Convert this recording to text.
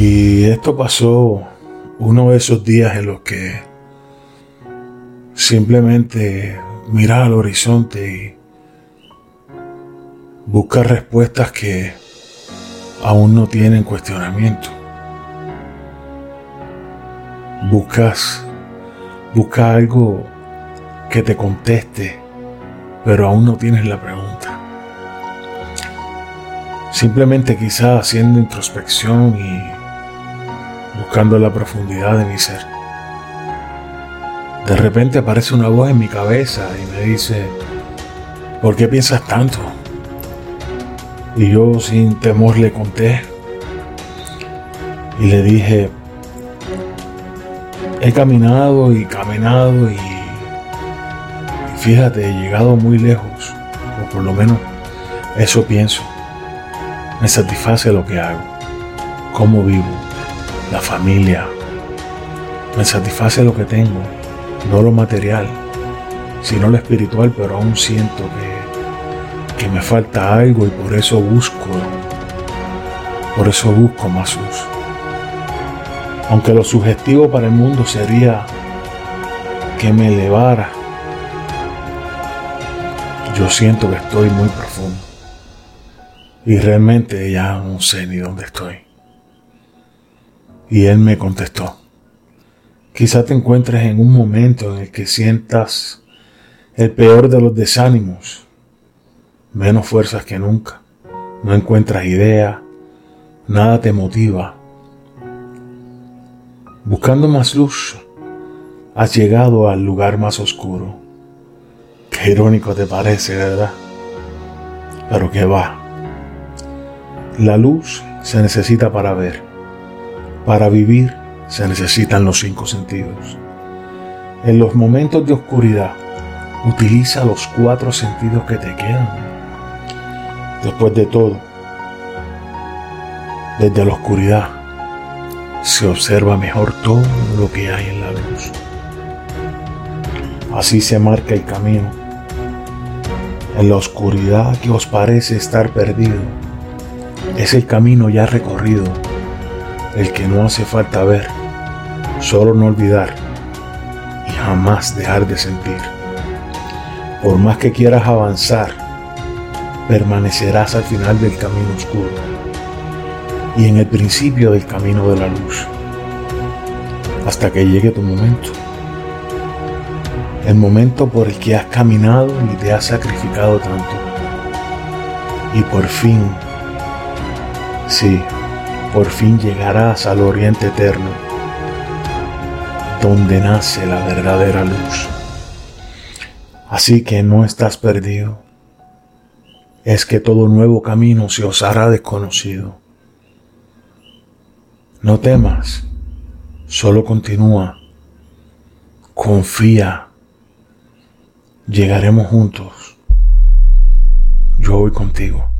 Y esto pasó uno de esos días en los que simplemente miras al horizonte y buscas respuestas que aún no tienen cuestionamiento. Buscas, buscas algo que te conteste, pero aún no tienes la pregunta. Simplemente quizás haciendo introspección y buscando la profundidad de mi ser. De repente aparece una voz en mi cabeza y me dice, ¿por qué piensas tanto? Y yo sin temor le conté y le dije, he caminado y caminado y, fíjate, he llegado muy lejos, o por lo menos eso pienso. Me satisface lo que hago, cómo vivo, la familia. Me satisface lo que tengo, no lo material, sino lo espiritual, pero aún siento que, que me falta algo y por eso busco, por eso busco más luz. Aunque lo sugestivo para el mundo sería que me elevara, yo siento que estoy muy profundo. Y realmente ya no sé ni dónde estoy. Y él me contestó. Quizá te encuentres en un momento en el que sientas el peor de los desánimos, menos fuerzas que nunca, no encuentras idea, nada te motiva. Buscando más luz, has llegado al lugar más oscuro. Qué irónico te parece, ¿verdad? Pero que va. La luz se necesita para ver. Para vivir se necesitan los cinco sentidos. En los momentos de oscuridad, utiliza los cuatro sentidos que te quedan. Después de todo, desde la oscuridad se observa mejor todo lo que hay en la luz. Así se marca el camino. En la oscuridad que os parece estar perdido, es el camino ya recorrido, el que no hace falta ver, solo no olvidar y jamás dejar de sentir. Por más que quieras avanzar, permanecerás al final del camino oscuro y en el principio del camino de la luz, hasta que llegue tu momento. El momento por el que has caminado y te has sacrificado tanto. Y por fin Sí, por fin llegarás al oriente eterno, donde nace la verdadera luz. Así que no estás perdido. Es que todo nuevo camino se os hará desconocido. No temas, solo continúa, confía, llegaremos juntos. Yo voy contigo.